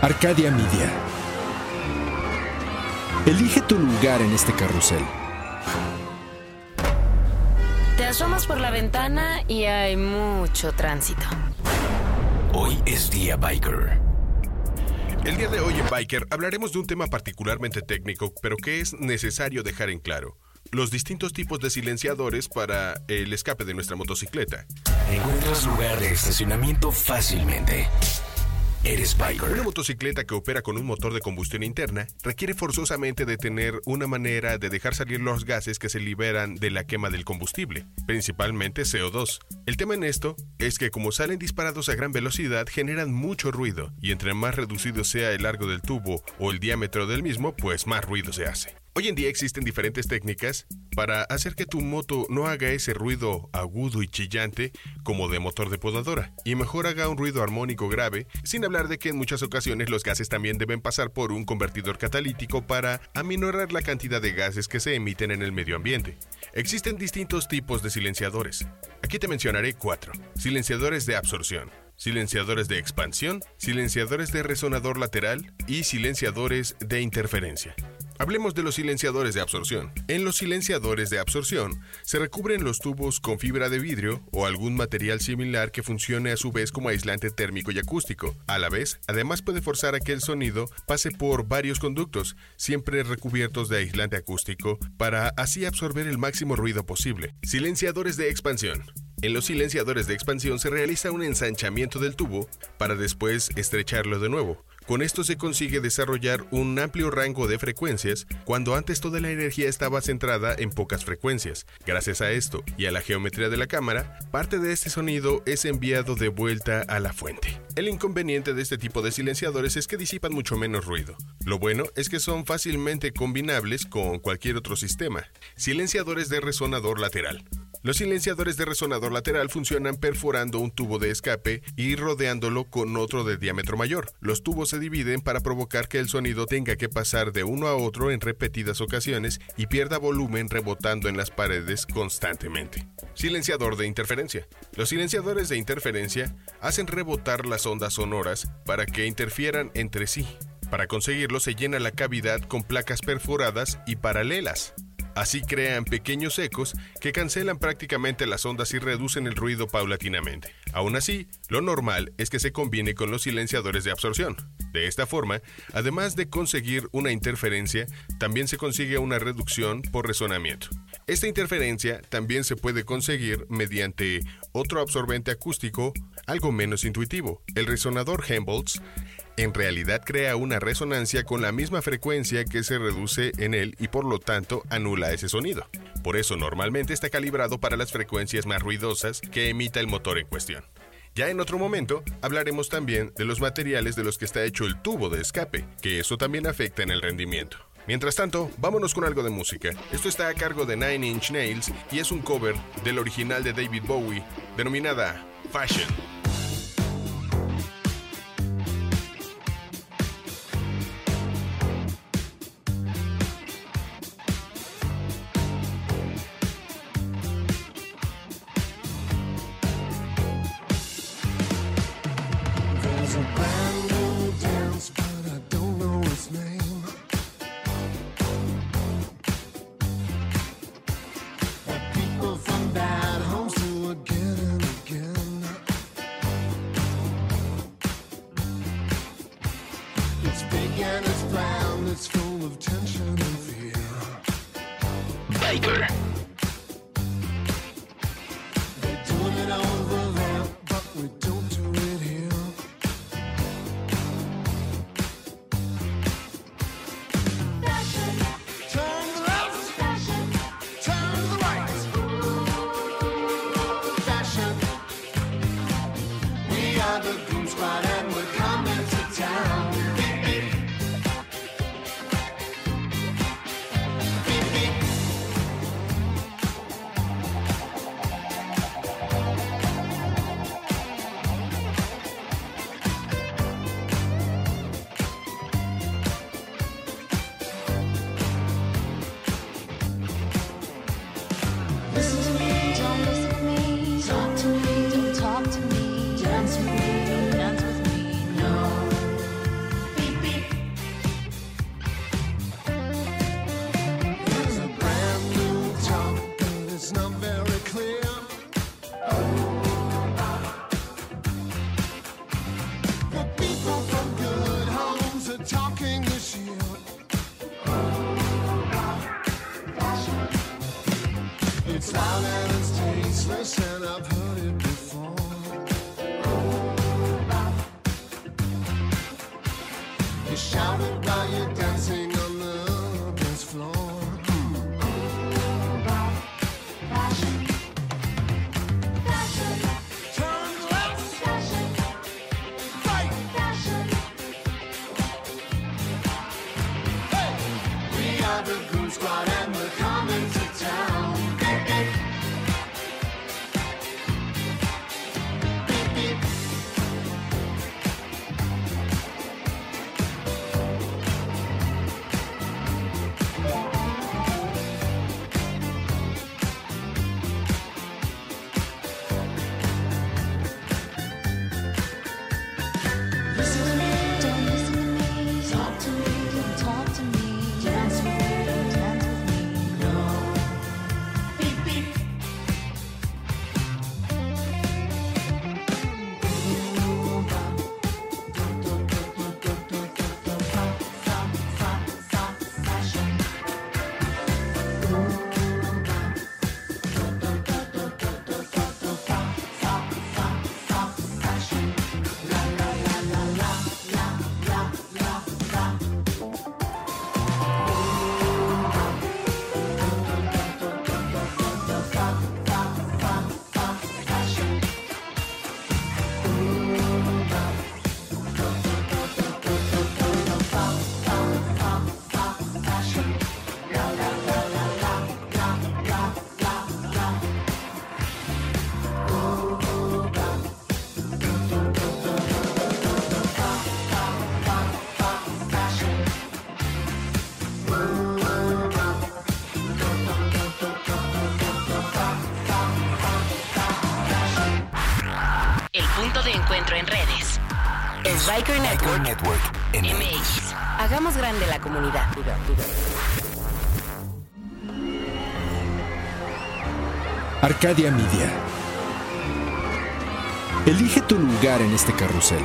Arcadia Media. Elige tu lugar en este carrusel. Te asomas por la ventana y hay mucho tránsito. Hoy es día biker. El día de hoy en Biker hablaremos de un tema particularmente técnico, pero que es necesario dejar en claro. Los distintos tipos de silenciadores para el escape de nuestra motocicleta. Encuentras lugar de estacionamiento fácilmente. Eres. Una motocicleta que opera con un motor de combustión interna requiere forzosamente de tener una manera de dejar salir los gases que se liberan de la quema del combustible, principalmente CO2. El tema en esto es que como salen disparados a gran velocidad generan mucho ruido y entre más reducido sea el largo del tubo o el diámetro del mismo, pues más ruido se hace. Hoy en día existen diferentes técnicas para hacer que tu moto no haga ese ruido agudo y chillante como de motor de podadora, y mejor haga un ruido armónico grave, sin hablar de que en muchas ocasiones los gases también deben pasar por un convertidor catalítico para aminorar la cantidad de gases que se emiten en el medio ambiente. Existen distintos tipos de silenciadores. Aquí te mencionaré cuatro. Silenciadores de absorción silenciadores de expansión, silenciadores de resonador lateral y silenciadores de interferencia. Hablemos de los silenciadores de absorción. En los silenciadores de absorción se recubren los tubos con fibra de vidrio o algún material similar que funcione a su vez como aislante térmico y acústico. A la vez, además puede forzar a que el sonido pase por varios conductos, siempre recubiertos de aislante acústico, para así absorber el máximo ruido posible. Silenciadores de expansión. En los silenciadores de expansión se realiza un ensanchamiento del tubo para después estrecharlo de nuevo. Con esto se consigue desarrollar un amplio rango de frecuencias cuando antes toda la energía estaba centrada en pocas frecuencias. Gracias a esto y a la geometría de la cámara, parte de este sonido es enviado de vuelta a la fuente. El inconveniente de este tipo de silenciadores es que disipan mucho menos ruido. Lo bueno es que son fácilmente combinables con cualquier otro sistema. Silenciadores de resonador lateral. Los silenciadores de resonador lateral funcionan perforando un tubo de escape y rodeándolo con otro de diámetro mayor. Los tubos se dividen para provocar que el sonido tenga que pasar de uno a otro en repetidas ocasiones y pierda volumen rebotando en las paredes constantemente. Silenciador de interferencia. Los silenciadores de interferencia hacen rebotar las ondas sonoras para que interfieran entre sí. Para conseguirlo se llena la cavidad con placas perforadas y paralelas. Así crean pequeños ecos que cancelan prácticamente las ondas y reducen el ruido paulatinamente. Aún así, lo normal es que se combine con los silenciadores de absorción. De esta forma, además de conseguir una interferencia, también se consigue una reducción por resonamiento. Esta interferencia también se puede conseguir mediante otro absorbente acústico algo menos intuitivo, el resonador Helmholtz en realidad crea una resonancia con la misma frecuencia que se reduce en él y por lo tanto anula ese sonido. Por eso normalmente está calibrado para las frecuencias más ruidosas que emita el motor en cuestión. Ya en otro momento hablaremos también de los materiales de los que está hecho el tubo de escape, que eso también afecta en el rendimiento. Mientras tanto, vámonos con algo de música. Esto está a cargo de Nine Inch Nails y es un cover del original de David Bowie, denominada Fashion. This is me. Silence tasteless, and I've heard it. Encuentro en redes. Es Biker Network Network. MX. Hagamos grande la comunidad. Arcadia Media. Elige tu lugar en este carrusel.